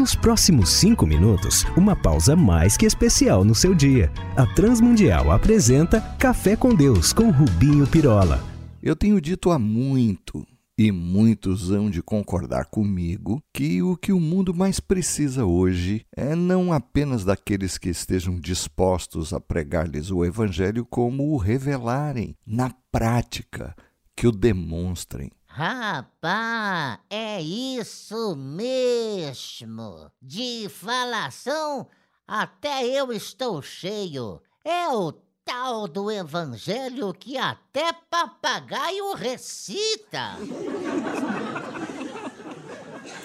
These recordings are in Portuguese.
Nos próximos cinco minutos, uma pausa mais que especial no seu dia. A Transmundial apresenta Café com Deus com Rubinho Pirola. Eu tenho dito há muito, e muitos hão de concordar comigo, que o que o mundo mais precisa hoje é não apenas daqueles que estejam dispostos a pregar-lhes o Evangelho, como o revelarem na prática, que o demonstrem. Rapá, é isso mesmo. De falação, até eu estou cheio. É o tal do evangelho que até papagaio recita.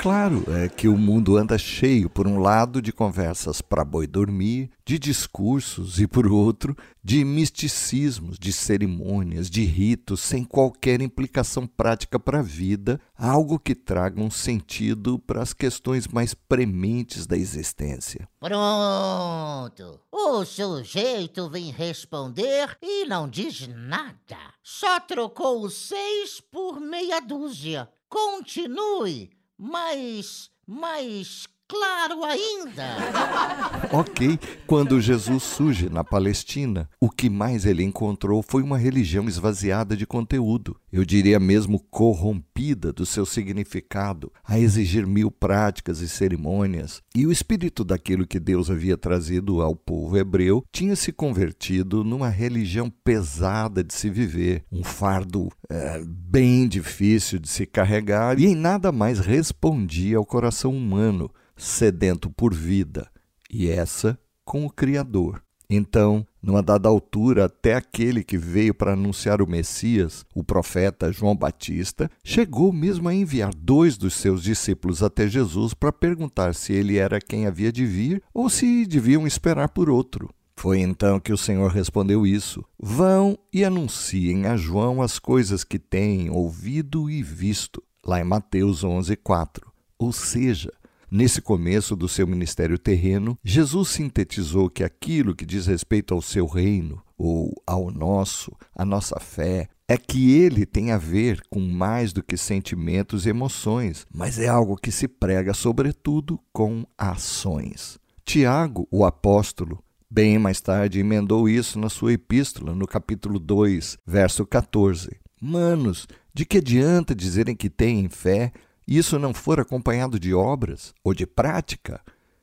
Claro, é que o mundo anda cheio, por um lado, de conversas para boi dormir, de discursos, e por outro, de misticismos, de cerimônias, de ritos sem qualquer implicação prática para a vida, algo que traga um sentido para as questões mais prementes da existência. Pronto! O sujeito vem responder e não diz nada. Só trocou o seis por meia dúzia. Continue mais, mais claro ainda. ok, quando Jesus surge na Palestina, o que mais ele encontrou foi uma religião esvaziada de conteúdo, eu diria mesmo corrompida do seu significado, a exigir mil práticas e cerimônias. E o espírito daquilo que Deus havia trazido ao povo hebreu tinha se convertido numa religião pesada de se viver, um fardo é, bem difícil de se carregar e em nada mais respondia ao coração humano sedento por vida, e essa com o Criador. Então, numa dada altura, até aquele que veio para anunciar o Messias, o profeta João Batista, chegou mesmo a enviar dois dos seus discípulos até Jesus para perguntar se ele era quem havia de vir ou se deviam esperar por outro. Foi então que o Senhor respondeu isso: Vão e anunciem a João as coisas que têm ouvido e visto, lá em Mateus 11, 4. Ou seja, Nesse começo do seu ministério terreno, Jesus sintetizou que aquilo que diz respeito ao seu reino, ou ao nosso, a nossa fé, é que ele tem a ver com mais do que sentimentos e emoções, mas é algo que se prega, sobretudo, com ações. Tiago, o apóstolo, bem mais tarde emendou isso na sua epístola, no capítulo 2, verso 14. Manos, de que adianta dizerem que têm fé isso não for acompanhado de obras ou de prática?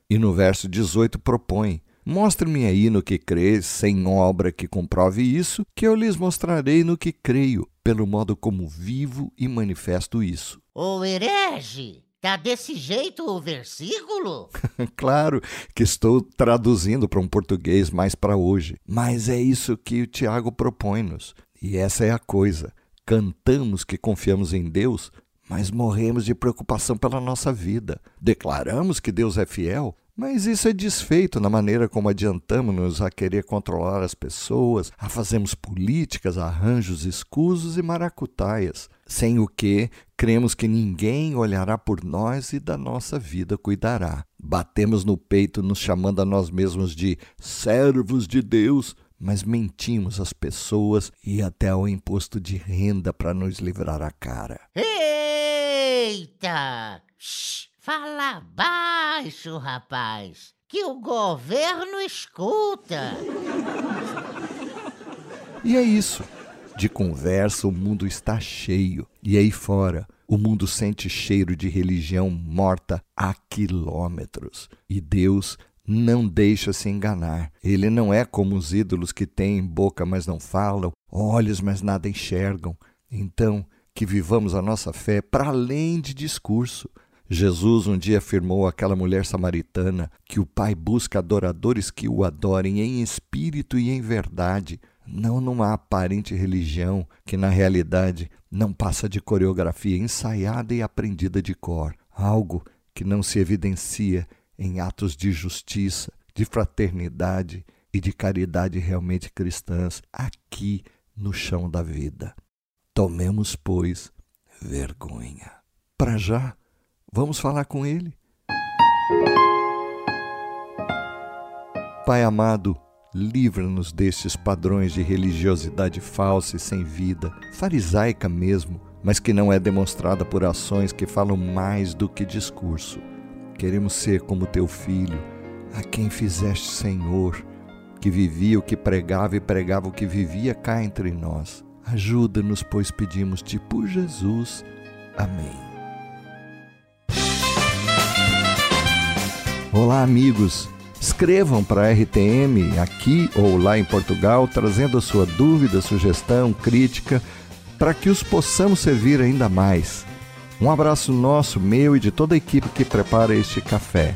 E no verso 18 propõe: Mostre-me aí no que crês, sem obra que comprove isso, que eu lhes mostrarei no que creio, pelo modo como vivo e manifesto isso. Ô herege! Tá desse jeito o versículo? claro que estou traduzindo para um português mais para hoje, mas é isso que o Tiago propõe-nos. E essa é a coisa. Cantamos que confiamos em Deus, mas morremos de preocupação pela nossa vida. Declaramos que Deus é fiel, mas isso é desfeito na maneira como adiantamos-nos a querer controlar as pessoas, a fazermos políticas, arranjos escusos e maracutaias, sem o que cremos que ninguém olhará por nós e da nossa vida cuidará. Batemos no peito nos chamando a nós mesmos de servos de Deus, mas mentimos às pessoas e até ao imposto de renda para nos livrar a cara. Eita! Shhh, fala baixo, rapaz, que o governo escuta. E é isso. De conversa o mundo está cheio. E aí fora, o mundo sente cheiro de religião morta a quilômetros. E Deus não deixa se enganar. Ele não é como os ídolos que têm boca, mas não falam, olhos, mas nada enxergam. Então, que vivamos a nossa fé para além de discurso. Jesus um dia afirmou àquela mulher samaritana que o Pai busca adoradores que o adorem em espírito e em verdade, não numa aparente religião que na realidade não passa de coreografia ensaiada e aprendida de cor, algo que não se evidencia em atos de justiça, de fraternidade e de caridade realmente cristãs aqui no chão da vida. Tomemos, pois, vergonha. Para já, vamos falar com Ele. Pai amado, livra-nos destes padrões de religiosidade falsa e sem vida, farisaica mesmo, mas que não é demonstrada por ações que falam mais do que discurso. Queremos ser como teu filho, a quem fizeste Senhor, que vivia o que pregava e pregava o que vivia cá entre nós. Ajuda-nos, pois pedimos-te por Jesus. Amém. Olá, amigos. Escrevam para a RTM aqui ou lá em Portugal, trazendo a sua dúvida, sugestão, crítica, para que os possamos servir ainda mais. Um abraço nosso, meu e de toda a equipe que prepara este café.